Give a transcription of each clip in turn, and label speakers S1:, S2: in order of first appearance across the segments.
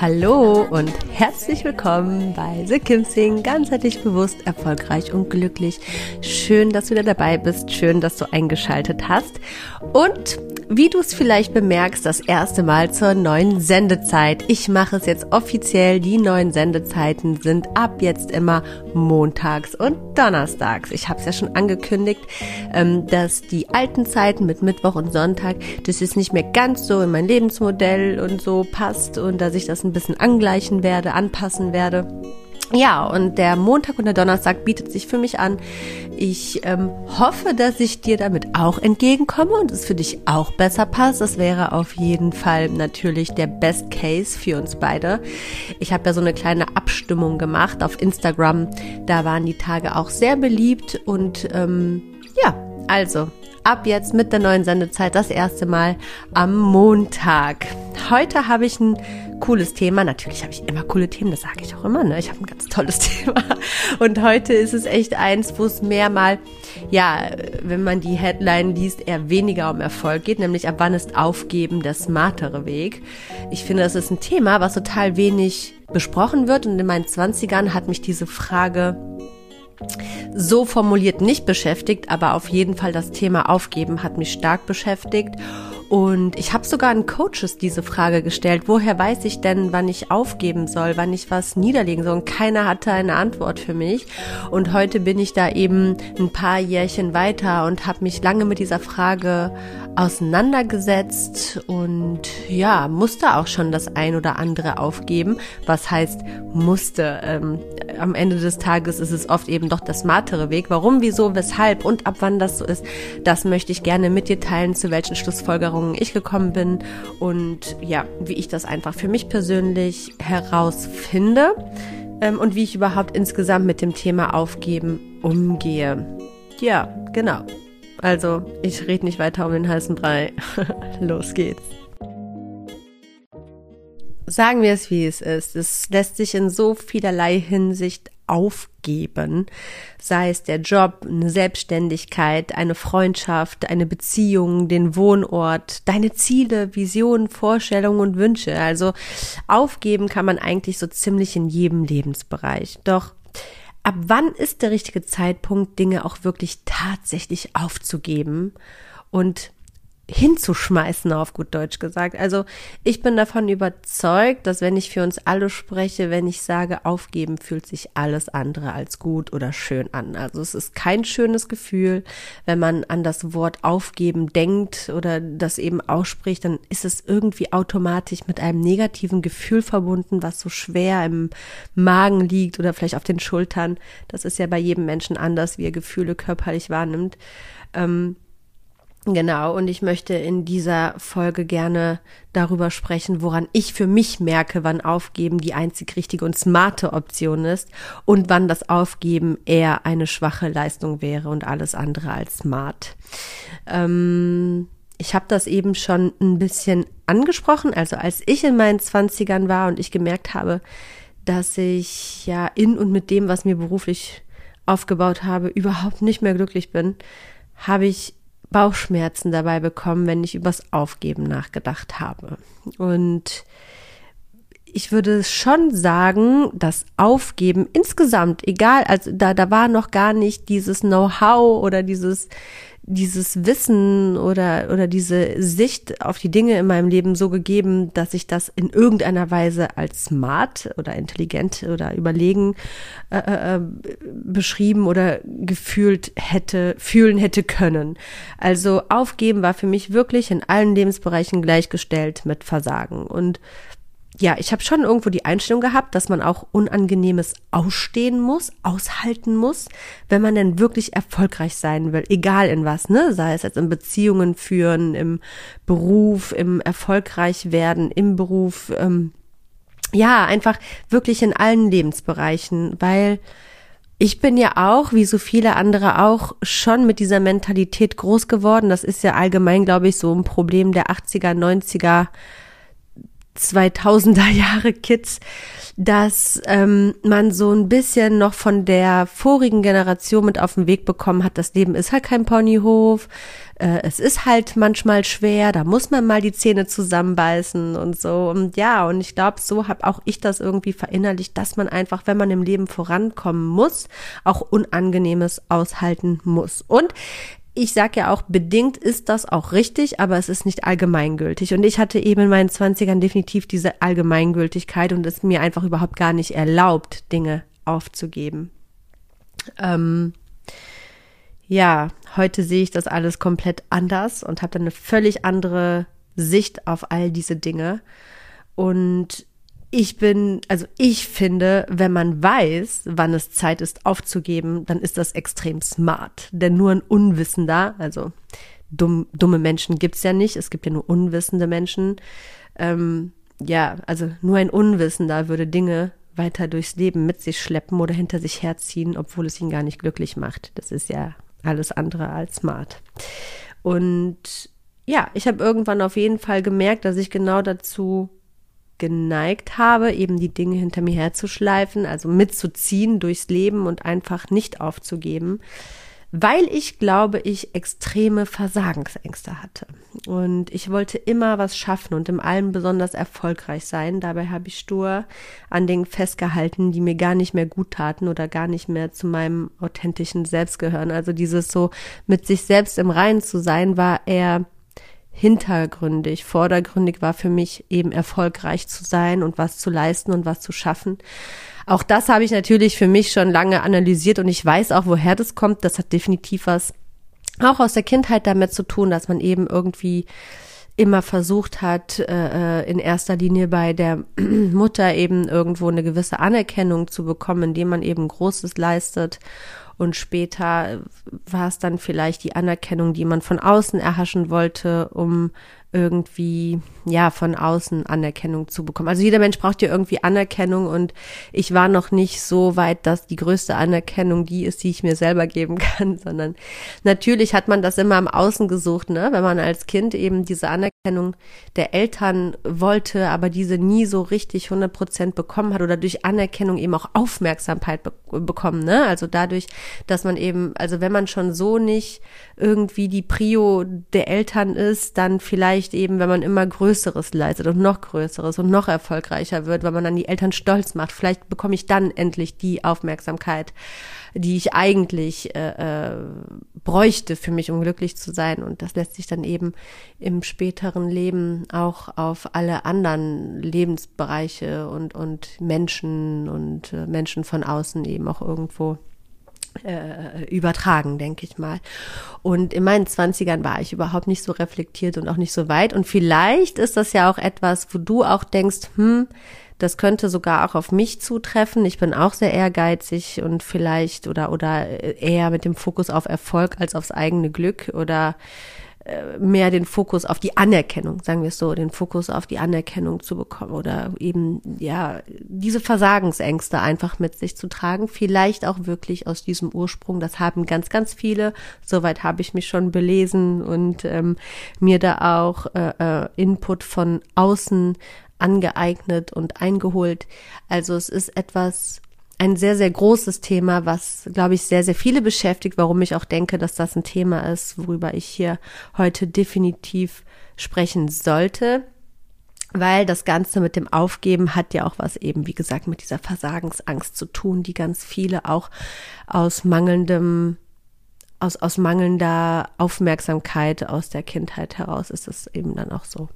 S1: Hallo und herzlich willkommen bei The Kim Sing, ganzheitlich bewusst, erfolgreich und glücklich. Schön, dass du wieder dabei bist, schön, dass du eingeschaltet hast. Und wie du es vielleicht bemerkst, das erste Mal zur neuen Sendezeit. Ich mache es jetzt offiziell. Die neuen Sendezeiten sind ab jetzt immer montags und donnerstags. Ich habe es ja schon angekündigt, ähm, dass die alten Zeiten mit Mittwoch und Sonntag, das ist nicht mehr ganz so in mein Lebensmodell und so passt und dass ich das ein bisschen angleichen werde, anpassen werde. Ja, und der Montag und der Donnerstag bietet sich für mich an. Ich ähm, hoffe, dass ich dir damit auch entgegenkomme und es für dich auch besser passt. Das wäre auf jeden Fall natürlich der Best Case für uns beide. Ich habe ja so eine kleine Abstimmung gemacht auf Instagram. Da waren die Tage auch sehr beliebt und ähm, ja, also ab jetzt mit der neuen Sendezeit das erste Mal am Montag. Heute habe ich ein cooles Thema. Natürlich habe ich immer coole Themen, das sage ich auch immer. Ne? Ich habe ein ganz tolles Thema. Und heute ist es echt eins, wo es mehr mal, ja, wenn man die Headline liest, eher weniger um Erfolg geht, nämlich ab wann ist Aufgeben der smartere Weg. Ich finde, das ist ein Thema, was total wenig besprochen wird. Und in meinen Zwanzigern hat mich diese Frage so formuliert nicht beschäftigt, aber auf jeden Fall das Thema Aufgeben hat mich stark beschäftigt. Und ich habe sogar an Coaches diese Frage gestellt, woher weiß ich denn, wann ich aufgeben soll, wann ich was niederlegen soll. Und keiner hatte eine Antwort für mich. Und heute bin ich da eben ein paar Jährchen weiter und habe mich lange mit dieser Frage auseinandergesetzt und ja, musste auch schon das ein oder andere aufgeben. Was heißt musste? Ähm, am Ende des Tages ist es oft eben doch das smartere Weg. Warum, wieso, weshalb und ab wann das so ist, das möchte ich gerne mit dir teilen, zu welchen Schlussfolgerungen ich gekommen bin und ja, wie ich das einfach für mich persönlich herausfinde ähm, und wie ich überhaupt insgesamt mit dem Thema Aufgeben umgehe. Ja, genau. Also, ich rede nicht weiter um den heißen Brei. Los geht's. Sagen wir es, wie es ist. Es lässt sich in so vielerlei Hinsicht aufgeben, sei es der Job, eine Selbstständigkeit, eine Freundschaft, eine Beziehung, den Wohnort, deine Ziele, Visionen, Vorstellungen und Wünsche. Also aufgeben kann man eigentlich so ziemlich in jedem Lebensbereich. Doch ab wann ist der richtige Zeitpunkt, Dinge auch wirklich tatsächlich aufzugeben? Und hinzuschmeißen, auf gut Deutsch gesagt. Also ich bin davon überzeugt, dass wenn ich für uns alle spreche, wenn ich sage, aufgeben, fühlt sich alles andere als gut oder schön an. Also es ist kein schönes Gefühl, wenn man an das Wort aufgeben denkt oder das eben ausspricht, dann ist es irgendwie automatisch mit einem negativen Gefühl verbunden, was so schwer im Magen liegt oder vielleicht auf den Schultern. Das ist ja bei jedem Menschen anders, wie er Gefühle körperlich wahrnimmt. Ähm, Genau, und ich möchte in dieser Folge gerne darüber sprechen, woran ich für mich merke, wann Aufgeben die einzig richtige und smarte Option ist und wann das Aufgeben eher eine schwache Leistung wäre und alles andere als smart. Ähm, ich habe das eben schon ein bisschen angesprochen, also als ich in meinen Zwanzigern war und ich gemerkt habe, dass ich ja in und mit dem, was mir beruflich aufgebaut habe, überhaupt nicht mehr glücklich bin, habe ich Bauchschmerzen dabei bekommen, wenn ich übers Aufgeben nachgedacht habe. Und ich würde schon sagen, das Aufgeben insgesamt, egal, also da, da war noch gar nicht dieses Know-how oder dieses, dieses Wissen oder, oder diese Sicht auf die Dinge in meinem Leben so gegeben, dass ich das in irgendeiner Weise als smart oder intelligent oder überlegen äh, äh, äh beschrieben oder gefühlt hätte, fühlen hätte können. Also aufgeben war für mich wirklich in allen Lebensbereichen gleichgestellt mit Versagen. Und ja, ich habe schon irgendwo die Einstellung gehabt, dass man auch Unangenehmes ausstehen muss, aushalten muss, wenn man denn wirklich erfolgreich sein will, egal in was, ne? Sei es jetzt in Beziehungen führen, im Beruf, im erfolgreich werden, im Beruf, ähm, ja, einfach wirklich in allen Lebensbereichen, weil ich bin ja auch, wie so viele andere auch, schon mit dieser Mentalität groß geworden. Das ist ja allgemein, glaube ich, so ein Problem der 80er, 90er 2000er Jahre Kids, dass ähm, man so ein bisschen noch von der vorigen Generation mit auf den Weg bekommen hat, das Leben ist halt kein Ponyhof, äh, es ist halt manchmal schwer, da muss man mal die Zähne zusammenbeißen und so. Und ja, und ich glaube, so habe auch ich das irgendwie verinnerlicht, dass man einfach, wenn man im Leben vorankommen muss, auch Unangenehmes aushalten muss. Und ich sage ja auch, bedingt ist das auch richtig, aber es ist nicht allgemeingültig. Und ich hatte eben in meinen Zwanzigern definitiv diese Allgemeingültigkeit und es mir einfach überhaupt gar nicht erlaubt, Dinge aufzugeben. Ähm, ja, heute sehe ich das alles komplett anders und habe dann eine völlig andere Sicht auf all diese Dinge. Und ich bin, also ich finde, wenn man weiß, wann es Zeit ist aufzugeben, dann ist das extrem smart. Denn nur ein Unwissender, also dumm, dumme Menschen gibt's ja nicht, es gibt ja nur unwissende Menschen. Ähm, ja, also nur ein Unwissender würde Dinge weiter durchs Leben mit sich schleppen oder hinter sich herziehen, obwohl es ihn gar nicht glücklich macht. Das ist ja alles andere als smart. Und ja, ich habe irgendwann auf jeden Fall gemerkt, dass ich genau dazu geneigt habe, eben die Dinge hinter mir herzuschleifen, also mitzuziehen durchs Leben und einfach nicht aufzugeben, weil ich glaube, ich extreme Versagensängste hatte. Und ich wollte immer was schaffen und im allem besonders erfolgreich sein. Dabei habe ich stur an Dingen festgehalten, die mir gar nicht mehr gut taten oder gar nicht mehr zu meinem authentischen Selbst gehören. Also dieses so mit sich selbst im Reinen zu sein, war eher hintergründig. Vordergründig war für mich eben erfolgreich zu sein und was zu leisten und was zu schaffen. Auch das habe ich natürlich für mich schon lange analysiert und ich weiß auch, woher das kommt. Das hat definitiv was auch aus der Kindheit damit zu tun, dass man eben irgendwie immer versucht hat, äh, äh in erster Linie bei der Mutter eben irgendwo eine gewisse Anerkennung zu bekommen, indem man eben Großes leistet und später war es dann vielleicht die Anerkennung, die man von außen erhaschen wollte, um irgendwie, ja, von außen Anerkennung zu bekommen. Also jeder Mensch braucht ja irgendwie Anerkennung und ich war noch nicht so weit, dass die größte Anerkennung die ist, die ich mir selber geben kann, sondern natürlich hat man das immer im Außen gesucht, ne? Wenn man als Kind eben diese Anerkennung der Eltern wollte, aber diese nie so richtig 100 Prozent bekommen hat oder durch Anerkennung eben auch Aufmerksamkeit be bekommen, ne? Also dadurch, dass man eben, also wenn man schon so nicht irgendwie die Prio der Eltern ist, dann vielleicht vielleicht eben, wenn man immer Größeres leistet und noch Größeres und noch erfolgreicher wird, weil man dann die Eltern stolz macht. Vielleicht bekomme ich dann endlich die Aufmerksamkeit, die ich eigentlich äh, äh, bräuchte für mich, um glücklich zu sein. Und das lässt sich dann eben im späteren Leben auch auf alle anderen Lebensbereiche und, und Menschen und äh, Menschen von außen eben auch irgendwo äh, übertragen, denke ich mal. Und in meinen Zwanzigern war ich überhaupt nicht so reflektiert und auch nicht so weit. Und vielleicht ist das ja auch etwas, wo du auch denkst, hm, das könnte sogar auch auf mich zutreffen. Ich bin auch sehr ehrgeizig und vielleicht oder oder eher mit dem Fokus auf Erfolg als aufs eigene Glück oder mehr den Fokus auf die Anerkennung, sagen wir es so, den Fokus auf die Anerkennung zu bekommen oder eben, ja, diese Versagensängste einfach mit sich zu tragen. Vielleicht auch wirklich aus diesem Ursprung. Das haben ganz, ganz viele. Soweit habe ich mich schon belesen und ähm, mir da auch äh, äh, Input von außen angeeignet und eingeholt. Also es ist etwas, ein sehr, sehr großes Thema, was, glaube ich, sehr, sehr viele beschäftigt, warum ich auch denke, dass das ein Thema ist, worüber ich hier heute definitiv sprechen sollte. weil das Ganze mit dem Aufgeben hat ja auch was eben, wie gesagt, mit dieser Versagensangst zu tun, die ganz viele auch aus mangelndem aus, aus mangelnder Aufmerksamkeit aus der Kindheit heraus ist es eben dann auch so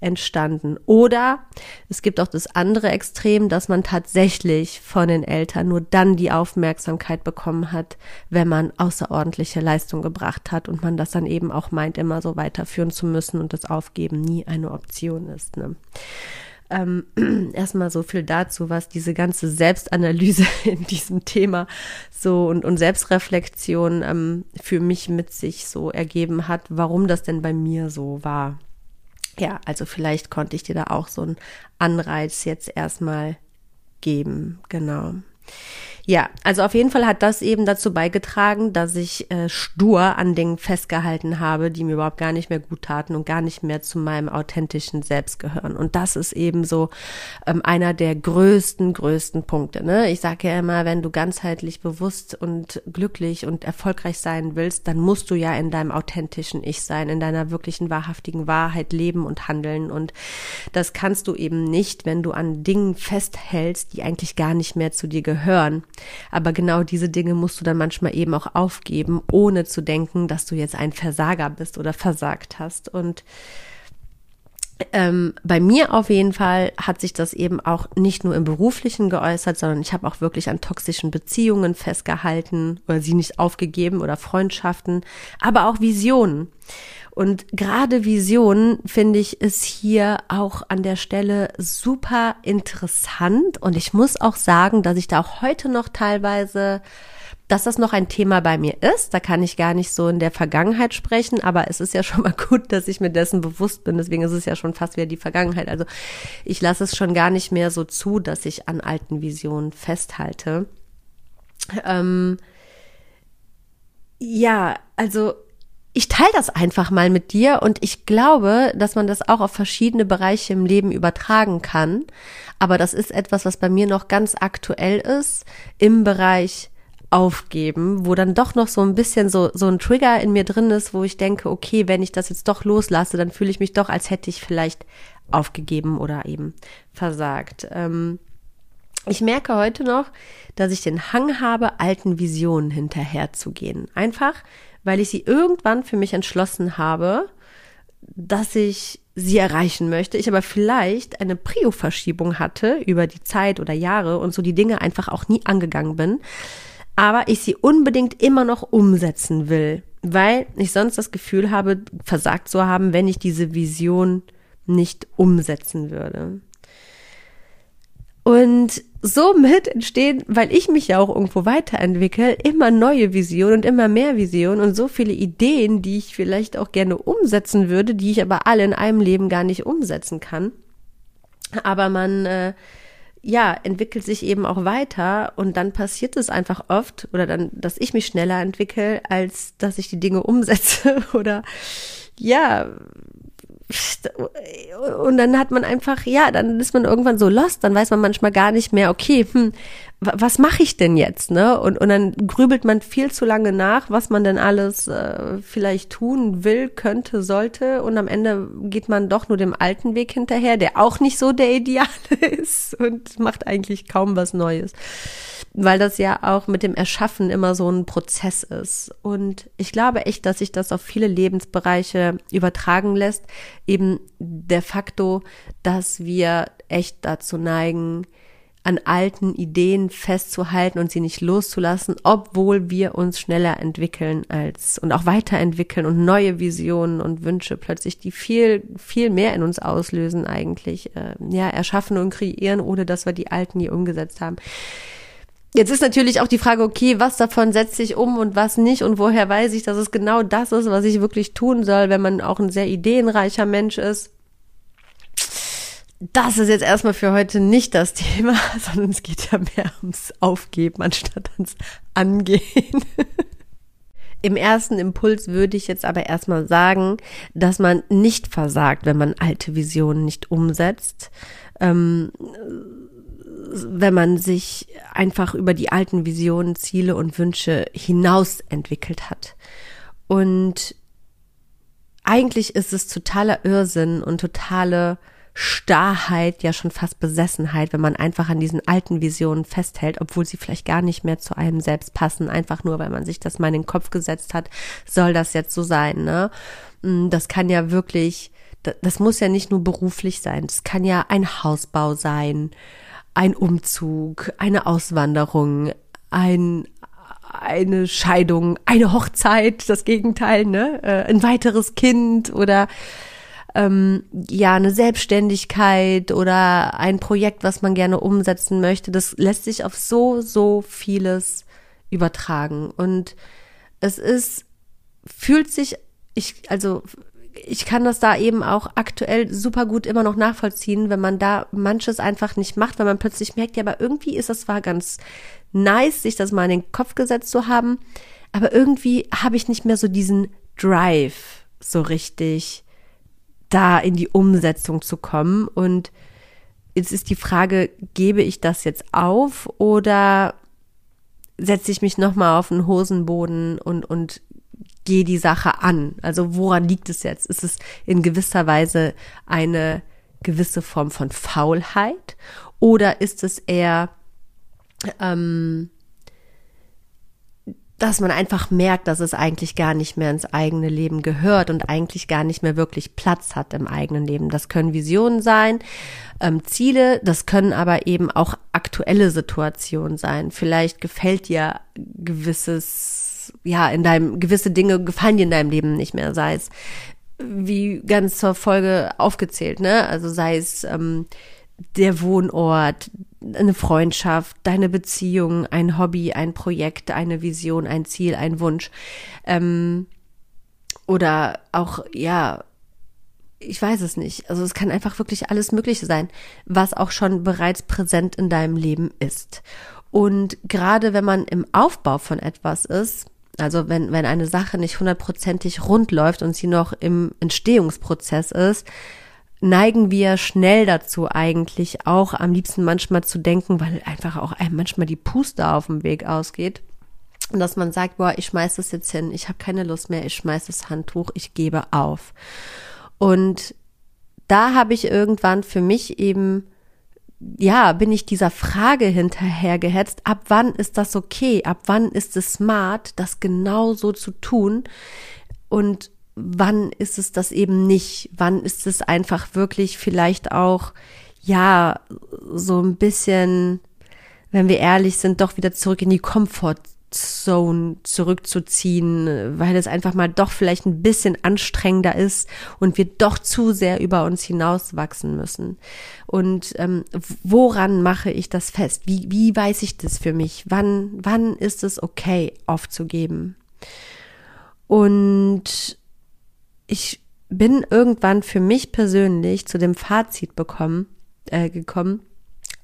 S1: entstanden. Oder es gibt auch das andere Extrem, dass man tatsächlich von den Eltern nur dann die Aufmerksamkeit bekommen hat, wenn man außerordentliche Leistung gebracht hat und man das dann eben auch meint, immer so weiterführen zu müssen und das Aufgeben nie eine Option ist. Ne? Ähm, erstmal so viel dazu, was diese ganze Selbstanalyse in diesem Thema so und, und Selbstreflexion ähm, für mich mit sich so ergeben hat, warum das denn bei mir so war. Ja, also vielleicht konnte ich dir da auch so einen Anreiz jetzt erstmal geben, genau. Ja, also auf jeden Fall hat das eben dazu beigetragen, dass ich äh, stur an Dingen festgehalten habe, die mir überhaupt gar nicht mehr gut taten und gar nicht mehr zu meinem authentischen Selbst gehören. Und das ist eben so ähm, einer der größten, größten Punkte. Ne? Ich sage ja immer, wenn du ganzheitlich bewusst und glücklich und erfolgreich sein willst, dann musst du ja in deinem authentischen Ich sein, in deiner wirklichen, wahrhaftigen Wahrheit leben und handeln. Und das kannst du eben nicht, wenn du an Dingen festhältst, die eigentlich gar nicht mehr zu dir gehören. Aber genau diese Dinge musst du dann manchmal eben auch aufgeben, ohne zu denken, dass du jetzt ein Versager bist oder versagt hast. Und ähm, bei mir auf jeden Fall hat sich das eben auch nicht nur im beruflichen geäußert, sondern ich habe auch wirklich an toxischen Beziehungen festgehalten oder sie nicht aufgegeben oder Freundschaften, aber auch Visionen. Und gerade Visionen finde ich ist hier auch an der Stelle super interessant. Und ich muss auch sagen, dass ich da auch heute noch teilweise dass das noch ein Thema bei mir ist. Da kann ich gar nicht so in der Vergangenheit sprechen, aber es ist ja schon mal gut, dass ich mir dessen bewusst bin. Deswegen ist es ja schon fast wieder die Vergangenheit. Also ich lasse es schon gar nicht mehr so zu, dass ich an alten Visionen festhalte. Ähm, ja, also ich teile das einfach mal mit dir und ich glaube, dass man das auch auf verschiedene Bereiche im Leben übertragen kann. Aber das ist etwas, was bei mir noch ganz aktuell ist im Bereich Aufgeben, wo dann doch noch so ein bisschen so, so ein Trigger in mir drin ist, wo ich denke, okay, wenn ich das jetzt doch loslasse, dann fühle ich mich doch, als hätte ich vielleicht aufgegeben oder eben versagt. Ähm, ich merke heute noch, dass ich den Hang habe, alten Visionen hinterherzugehen. Einfach, weil ich sie irgendwann für mich entschlossen habe, dass ich sie erreichen möchte, ich aber vielleicht eine Prio-Verschiebung hatte über die Zeit oder Jahre und so die Dinge einfach auch nie angegangen bin, aber ich sie unbedingt immer noch umsetzen will, weil ich sonst das Gefühl habe, versagt zu haben, wenn ich diese Vision nicht umsetzen würde. Und somit entstehen, weil ich mich ja auch irgendwo weiterentwickle, immer neue Visionen und immer mehr Visionen und so viele Ideen, die ich vielleicht auch gerne umsetzen würde, die ich aber alle in einem Leben gar nicht umsetzen kann. Aber man äh, ja, entwickelt sich eben auch weiter und dann passiert es einfach oft oder dann, dass ich mich schneller entwickle, als dass ich die Dinge umsetze oder ja, und dann hat man einfach, ja, dann ist man irgendwann so lost, dann weiß man manchmal gar nicht mehr, okay, hm, was mache ich denn jetzt, ne? Und, und dann grübelt man viel zu lange nach, was man denn alles äh, vielleicht tun will, könnte, sollte. Und am Ende geht man doch nur dem alten Weg hinterher, der auch nicht so der Ideale ist und macht eigentlich kaum was Neues weil das ja auch mit dem Erschaffen immer so ein Prozess ist. Und ich glaube echt, dass sich das auf viele Lebensbereiche übertragen lässt. Eben der Faktor, dass wir echt dazu neigen, an alten Ideen festzuhalten und sie nicht loszulassen, obwohl wir uns schneller entwickeln als und auch weiterentwickeln und neue Visionen und Wünsche plötzlich, die viel, viel mehr in uns auslösen eigentlich, äh, ja, erschaffen und kreieren, ohne dass wir die alten nie umgesetzt haben. Jetzt ist natürlich auch die Frage, okay, was davon setze ich um und was nicht und woher weiß ich, dass es genau das ist, was ich wirklich tun soll, wenn man auch ein sehr ideenreicher Mensch ist. Das ist jetzt erstmal für heute nicht das Thema, sondern es geht ja mehr ums Aufgeben anstatt ans Angehen. Im ersten Impuls würde ich jetzt aber erstmal sagen, dass man nicht versagt, wenn man alte Visionen nicht umsetzt. Ähm, wenn man sich einfach über die alten Visionen, Ziele und Wünsche hinaus entwickelt hat. Und eigentlich ist es totaler Irrsinn und totale Starrheit, ja schon fast Besessenheit, wenn man einfach an diesen alten Visionen festhält, obwohl sie vielleicht gar nicht mehr zu einem selbst passen, einfach nur, weil man sich das mal in den Kopf gesetzt hat, soll das jetzt so sein, ne? Mm, das kann ja wirklich, das muss ja nicht nur beruflich sein, das kann ja ein Hausbau sein, ein Umzug, eine Auswanderung, ein, eine Scheidung, eine Hochzeit, das Gegenteil, ne? Äh, ein weiteres Kind oder ähm, ja eine Selbstständigkeit oder ein Projekt, was man gerne umsetzen möchte. Das lässt sich auf so so vieles übertragen und es ist fühlt sich ich also ich kann das da eben auch aktuell super gut immer noch nachvollziehen, wenn man da manches einfach nicht macht, weil man plötzlich merkt, ja, aber irgendwie ist das zwar ganz nice, sich das mal in den Kopf gesetzt zu haben, aber irgendwie habe ich nicht mehr so diesen Drive so richtig da in die Umsetzung zu kommen und jetzt ist die Frage, gebe ich das jetzt auf oder setze ich mich nochmal auf den Hosenboden und, und gehe die Sache an? Also woran liegt es jetzt? Ist es in gewisser Weise eine gewisse Form von Faulheit oder ist es eher, ähm, dass man einfach merkt, dass es eigentlich gar nicht mehr ins eigene Leben gehört und eigentlich gar nicht mehr wirklich Platz hat im eigenen Leben. Das können Visionen sein, ähm, Ziele, das können aber eben auch aktuelle Situationen sein. Vielleicht gefällt dir gewisses, ja, in deinem, gewisse Dinge gefallen dir in deinem Leben nicht mehr, sei es wie ganz zur Folge aufgezählt, ne? Also sei es ähm, der Wohnort, eine Freundschaft, deine Beziehung, ein Hobby, ein Projekt, eine Vision, ein Ziel, ein Wunsch. Ähm, oder auch, ja, ich weiß es nicht. Also es kann einfach wirklich alles Mögliche sein, was auch schon bereits präsent in deinem Leben ist. Und gerade wenn man im Aufbau von etwas ist, also wenn, wenn eine Sache nicht hundertprozentig rund läuft und sie noch im Entstehungsprozess ist, neigen wir schnell dazu eigentlich auch am liebsten manchmal zu denken, weil einfach auch einem manchmal die Puste auf dem Weg ausgeht. Und dass man sagt, boah, ich schmeiß das jetzt hin, ich habe keine Lust mehr, ich schmeiß das Handtuch, ich gebe auf. Und da habe ich irgendwann für mich eben, ja, bin ich dieser Frage hinterhergehetzt, ab wann ist das okay, ab wann ist es smart, das genau so zu tun und wann ist es das eben nicht? Wann ist es einfach wirklich vielleicht auch, ja, so ein bisschen, wenn wir ehrlich sind, doch wieder zurück in die Comfortzone zurückzuziehen, weil es einfach mal doch vielleicht ein bisschen anstrengender ist und wir doch zu sehr über uns hinauswachsen müssen. Und ähm, woran mache ich das fest? Wie, wie weiß ich das für mich? Wann, wann ist es okay, aufzugeben? Und ich bin irgendwann für mich persönlich zu dem Fazit bekommen, äh, gekommen,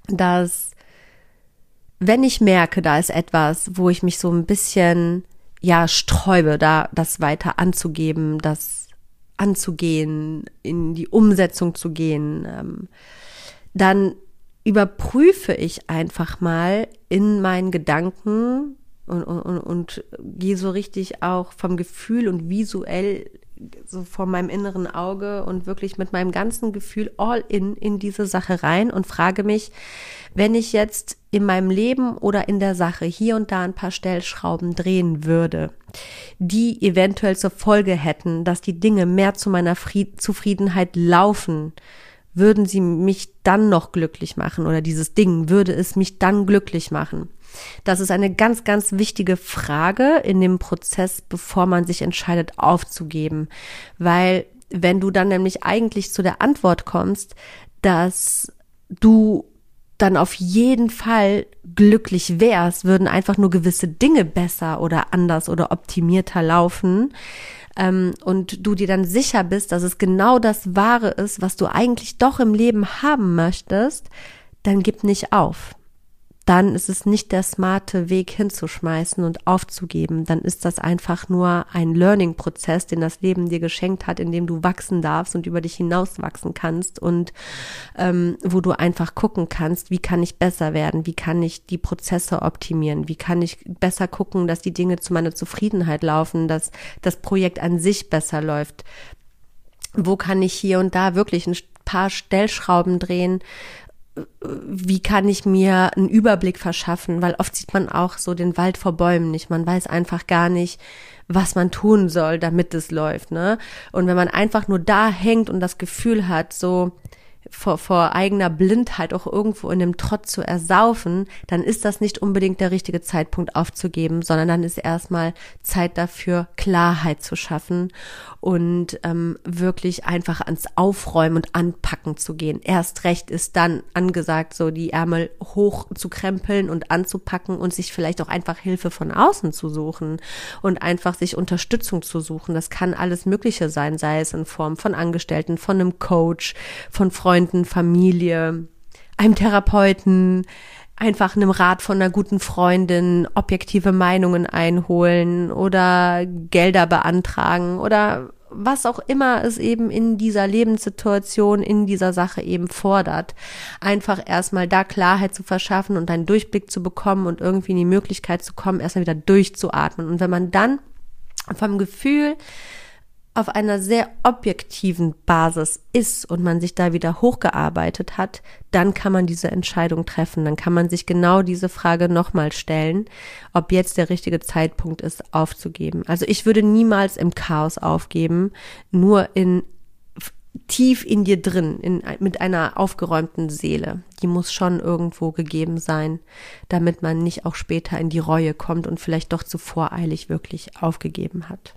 S1: dass wenn ich merke, da ist etwas, wo ich mich so ein bisschen ja sträube, da das weiter anzugeben, das anzugehen, in die Umsetzung zu gehen, ähm, dann überprüfe ich einfach mal in meinen Gedanken und, und, und gehe so richtig auch vom Gefühl und visuell so vor meinem inneren Auge und wirklich mit meinem ganzen Gefühl all in in diese Sache rein und frage mich, wenn ich jetzt in meinem Leben oder in der Sache hier und da ein paar Stellschrauben drehen würde, die eventuell zur Folge hätten, dass die Dinge mehr zu meiner Fried Zufriedenheit laufen, würden sie mich dann noch glücklich machen oder dieses Ding würde es mich dann glücklich machen? Das ist eine ganz, ganz wichtige Frage in dem Prozess, bevor man sich entscheidet aufzugeben. Weil wenn du dann nämlich eigentlich zu der Antwort kommst, dass du dann auf jeden Fall glücklich wärst, würden einfach nur gewisse Dinge besser oder anders oder optimierter laufen ähm, und du dir dann sicher bist, dass es genau das Wahre ist, was du eigentlich doch im Leben haben möchtest, dann gib nicht auf dann ist es nicht der smarte Weg hinzuschmeißen und aufzugeben. Dann ist das einfach nur ein Learning-Prozess, den das Leben dir geschenkt hat, in dem du wachsen darfst und über dich hinaus wachsen kannst und ähm, wo du einfach gucken kannst, wie kann ich besser werden, wie kann ich die Prozesse optimieren, wie kann ich besser gucken, dass die Dinge zu meiner Zufriedenheit laufen, dass das Projekt an sich besser läuft. Wo kann ich hier und da wirklich ein paar Stellschrauben drehen, wie kann ich mir einen Überblick verschaffen, weil oft sieht man auch so den Wald vor Bäumen nicht. Man weiß einfach gar nicht, was man tun soll, damit es läuft, ne? Und wenn man einfach nur da hängt und das Gefühl hat, so, vor, vor eigener Blindheit auch irgendwo in dem Trott zu ersaufen, dann ist das nicht unbedingt der richtige Zeitpunkt aufzugeben, sondern dann ist erstmal Zeit dafür, Klarheit zu schaffen und ähm, wirklich einfach ans Aufräumen und Anpacken zu gehen. Erst recht ist dann angesagt, so die Ärmel hoch zu krempeln und anzupacken und sich vielleicht auch einfach Hilfe von außen zu suchen und einfach sich Unterstützung zu suchen. Das kann alles Mögliche sein, sei es in Form von Angestellten, von einem Coach, von Freunden, Familie, einem Therapeuten, einfach einem Rat von einer guten Freundin objektive Meinungen einholen oder Gelder beantragen oder was auch immer es eben in dieser Lebenssituation, in dieser Sache eben fordert. Einfach erstmal da Klarheit zu verschaffen und einen Durchblick zu bekommen und irgendwie in die Möglichkeit zu kommen, erstmal wieder durchzuatmen. Und wenn man dann vom Gefühl auf einer sehr objektiven Basis ist und man sich da wieder hochgearbeitet hat, dann kann man diese Entscheidung treffen. Dann kann man sich genau diese Frage nochmal stellen, ob jetzt der richtige Zeitpunkt ist, aufzugeben. Also ich würde niemals im Chaos aufgeben, nur in tief in dir drin, in, mit einer aufgeräumten Seele. Die muss schon irgendwo gegeben sein, damit man nicht auch später in die Reue kommt und vielleicht doch zu voreilig wirklich aufgegeben hat.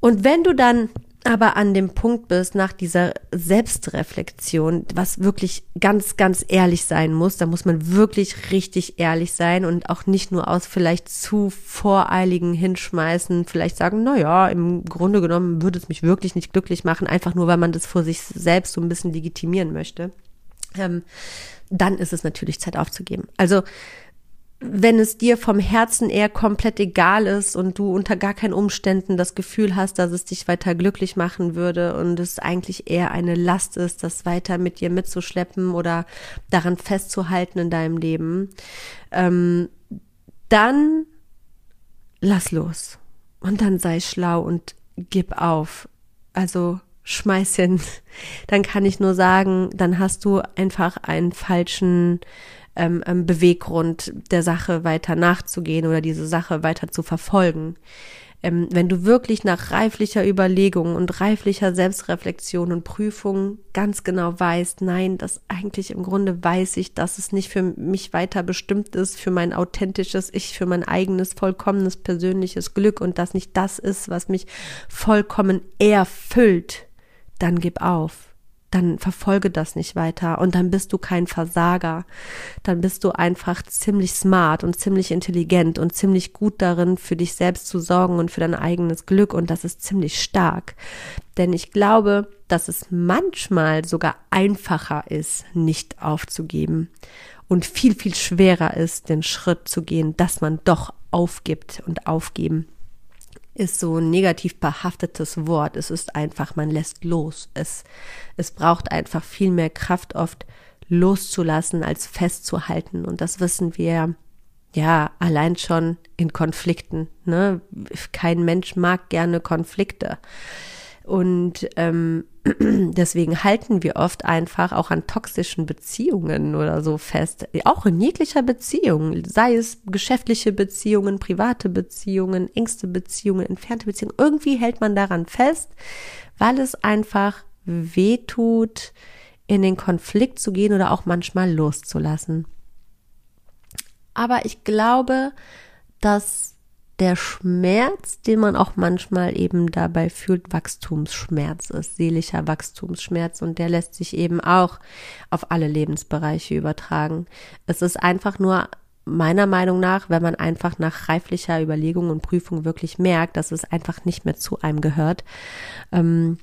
S1: Und wenn du dann aber an dem Punkt bist, nach dieser Selbstreflexion, was wirklich ganz, ganz ehrlich sein muss, da muss man wirklich richtig ehrlich sein und auch nicht nur aus vielleicht zu voreiligen Hinschmeißen, vielleicht sagen, na ja, im Grunde genommen würde es mich wirklich nicht glücklich machen, einfach nur, weil man das vor sich selbst so ein bisschen legitimieren möchte. Ähm, dann ist es natürlich Zeit aufzugeben. Also wenn es dir vom Herzen eher komplett egal ist und du unter gar keinen Umständen das Gefühl hast, dass es dich weiter glücklich machen würde und es eigentlich eher eine Last ist, das weiter mit dir mitzuschleppen oder daran festzuhalten in deinem Leben, ähm, dann lass los und dann sei schlau und gib auf. Also schmeiß hin. Dann kann ich nur sagen, dann hast du einfach einen falschen ähm, ähm, Beweggrund, der Sache weiter nachzugehen oder diese Sache weiter zu verfolgen. Ähm, wenn du wirklich nach reiflicher Überlegung und reiflicher Selbstreflexion und Prüfung ganz genau weißt, nein, das eigentlich im Grunde weiß ich, dass es nicht für mich weiter bestimmt ist, für mein authentisches Ich, für mein eigenes vollkommenes persönliches Glück und das nicht das ist, was mich vollkommen erfüllt, dann gib auf dann verfolge das nicht weiter und dann bist du kein Versager. Dann bist du einfach ziemlich smart und ziemlich intelligent und ziemlich gut darin, für dich selbst zu sorgen und für dein eigenes Glück und das ist ziemlich stark. Denn ich glaube, dass es manchmal sogar einfacher ist, nicht aufzugeben und viel, viel schwerer ist, den Schritt zu gehen, dass man doch aufgibt und aufgeben ist so ein negativ behaftetes Wort. Es ist einfach, man lässt los. Es, es braucht einfach viel mehr Kraft oft loszulassen als festzuhalten. Und das wissen wir ja allein schon in Konflikten. Ne? Kein Mensch mag gerne Konflikte. Und ähm, deswegen halten wir oft einfach auch an toxischen Beziehungen oder so fest. Auch in jeglicher Beziehung, sei es geschäftliche Beziehungen, private Beziehungen, engste Beziehungen, entfernte Beziehungen. Irgendwie hält man daran fest, weil es einfach wehtut, in den Konflikt zu gehen oder auch manchmal loszulassen. Aber ich glaube, dass der Schmerz, den man auch manchmal eben dabei fühlt, Wachstumsschmerz ist, seelischer Wachstumsschmerz und der lässt sich eben auch auf alle Lebensbereiche übertragen. Es ist einfach nur meiner Meinung nach, wenn man einfach nach reiflicher Überlegung und Prüfung wirklich merkt, dass es einfach nicht mehr zu einem gehört, ähm,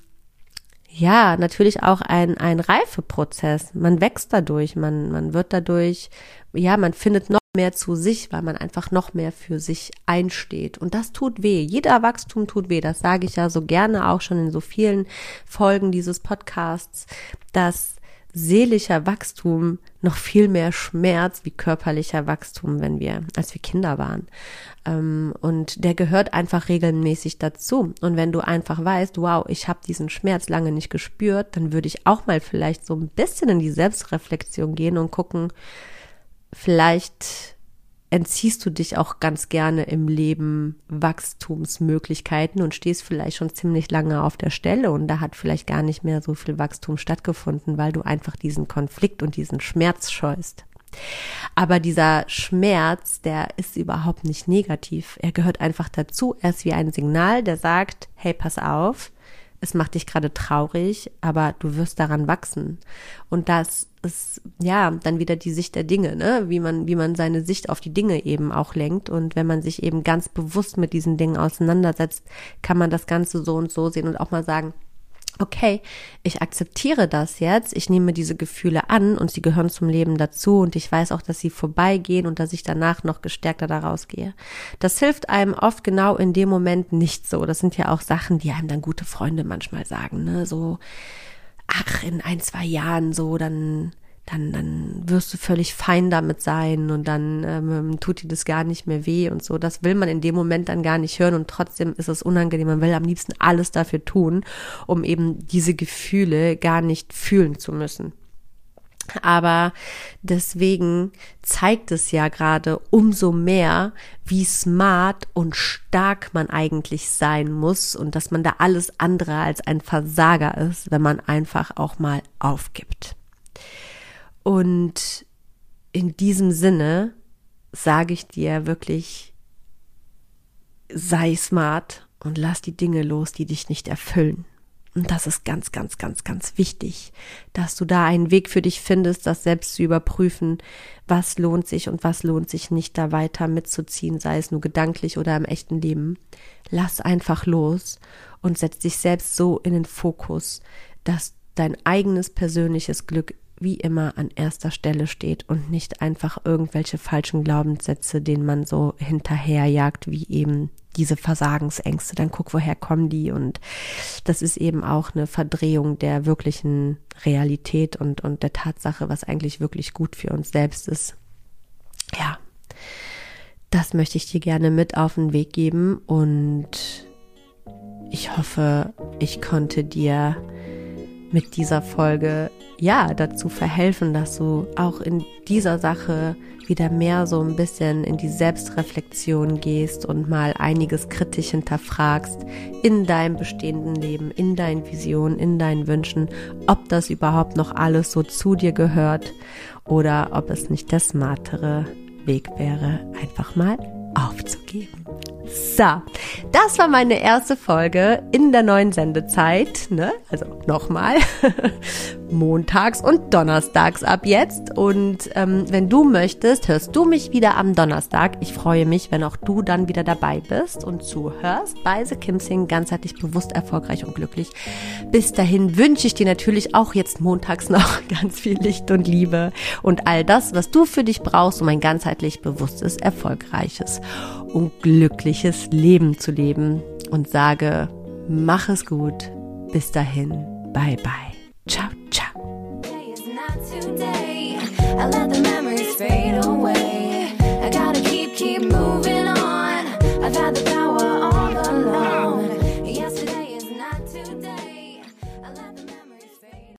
S1: ja, natürlich auch ein, ein Reifeprozess. Man wächst dadurch, man, man wird dadurch, ja, man findet noch mehr zu sich, weil man einfach noch mehr für sich einsteht. Und das tut weh. Jeder Wachstum tut weh. Das sage ich ja so gerne auch schon in so vielen Folgen dieses Podcasts, dass seelischer Wachstum noch viel mehr Schmerz wie körperlicher Wachstum, wenn wir, als wir Kinder waren. Ähm, und der gehört einfach regelmäßig dazu. Und wenn du einfach weißt, wow, ich habe diesen Schmerz lange nicht gespürt, dann würde ich auch mal vielleicht so ein bisschen in die Selbstreflexion gehen und gucken, vielleicht entziehst du dich auch ganz gerne im Leben Wachstumsmöglichkeiten und stehst vielleicht schon ziemlich lange auf der Stelle und da hat vielleicht gar nicht mehr so viel Wachstum stattgefunden, weil du einfach diesen Konflikt und diesen Schmerz scheust. Aber dieser Schmerz, der ist überhaupt nicht negativ. Er gehört einfach dazu. Er ist wie ein Signal, der sagt, hey, pass auf, es macht dich gerade traurig, aber du wirst daran wachsen. Und das ist ja dann wieder die Sicht der Dinge, ne? Wie man, wie man seine Sicht auf die Dinge eben auch lenkt. Und wenn man sich eben ganz bewusst mit diesen Dingen auseinandersetzt, kann man das Ganze so und so sehen und auch mal sagen, okay, ich akzeptiere das jetzt, ich nehme diese Gefühle an und sie gehören zum Leben dazu und ich weiß auch, dass sie vorbeigehen und dass ich danach noch gestärkter daraus gehe. Das hilft einem oft genau in dem Moment nicht so. Das sind ja auch Sachen, die einem dann gute Freunde manchmal sagen, ne, so, ach, in ein, zwei Jahren so, dann dann, dann wirst du völlig fein damit sein und dann ähm, tut dir das gar nicht mehr weh und so. Das will man in dem Moment dann gar nicht hören und trotzdem ist es unangenehm. Man will am liebsten alles dafür tun, um eben diese Gefühle gar nicht fühlen zu müssen. Aber deswegen zeigt es ja gerade umso mehr, wie smart und stark man eigentlich sein muss und dass man da alles andere als ein Versager ist, wenn man einfach auch mal aufgibt. Und in diesem Sinne sage ich dir wirklich, sei smart und lass die Dinge los, die dich nicht erfüllen. Und das ist ganz, ganz, ganz, ganz wichtig, dass du da einen Weg für dich findest, das selbst zu überprüfen, was lohnt sich und was lohnt sich nicht da weiter mitzuziehen, sei es nur gedanklich oder im echten Leben. Lass einfach los und setz dich selbst so in den Fokus, dass dein eigenes persönliches Glück wie immer an erster Stelle steht und nicht einfach irgendwelche falschen Glaubenssätze, denen man so hinterherjagt, wie eben diese Versagensängste. Dann guck, woher kommen die? Und das ist eben auch eine Verdrehung der wirklichen Realität und, und der Tatsache, was eigentlich wirklich gut für uns selbst ist. Ja, das möchte ich dir gerne mit auf den Weg geben und ich hoffe, ich konnte dir mit dieser Folge ja dazu verhelfen, dass du auch in dieser Sache wieder mehr so ein bisschen in die Selbstreflexion gehst und mal einiges kritisch hinterfragst in deinem bestehenden Leben, in deinen Visionen, in deinen Wünschen, ob das überhaupt noch alles so zu dir gehört oder ob es nicht der smartere Weg wäre, einfach mal aufzugeben. So, das war meine erste Folge in der neuen Sendezeit. Ne? Also nochmal, montags und donnerstags ab jetzt. Und ähm, wenn du möchtest, hörst du mich wieder am Donnerstag. Ich freue mich, wenn auch du dann wieder dabei bist und zuhörst bei The Kim ganzheitlich bewusst, erfolgreich und glücklich. Bis dahin wünsche ich dir natürlich auch jetzt montags noch ganz viel Licht und Liebe und all das, was du für dich brauchst, um ein ganzheitlich bewusstes, erfolgreiches und glückliches Leben zu leben und sage, mach es gut. Bis dahin, bye bye. Ciao, ciao.